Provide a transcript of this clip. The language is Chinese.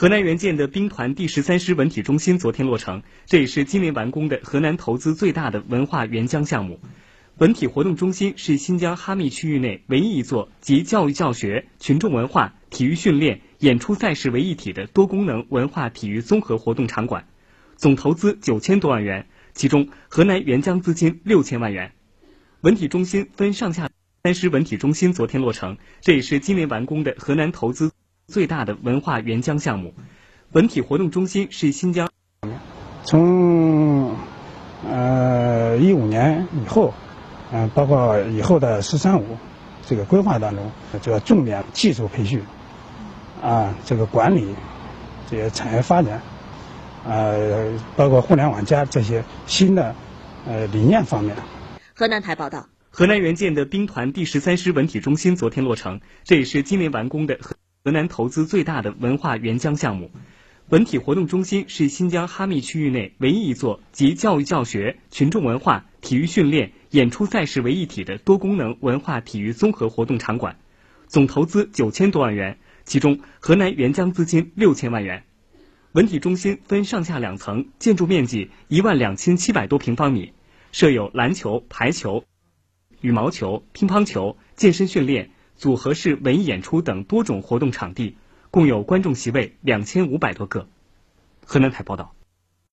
河南援建的兵团第十三师文体中心昨天落成，这也是今年完工的河南投资最大的文化援疆项目。文体活动中心是新疆哈密区域内唯一一座集教育教学、群众文化、体育训练、演出赛事为一体的多功能文化体育综合活动场馆，总投资九千多万元，其中河南援疆资金六千万元。文体中心分上下三师文体中心昨天落成，这也是今年完工的河南投资。最大的文化援疆项目，文体活动中心是新疆。从呃一五年以后，嗯，包括以后的“十三五”这个规划当中，主要重点技术培训，啊，这个管理，这些产业发展，呃，包括互联网加这些新的呃理念方面。河南台报道，河南援建的兵团第十三师文体中心昨天落成，这也是今年完工的。河南投资最大的文化援疆项目，文体活动中心是新疆哈密区域内唯一一座集教育教学、群众文化、体育训练、演出赛事为一体的多功能文化体育综合活动场馆，总投资九千多万元，其中河南援疆资金六千万元。文体中心分上下两层，建筑面积一万两千七百多平方米，设有篮球、排球、羽毛球、乒乓球、健身训练。组合式文艺演出等多种活动场地，共有观众席位两千五百多个。河南台报道。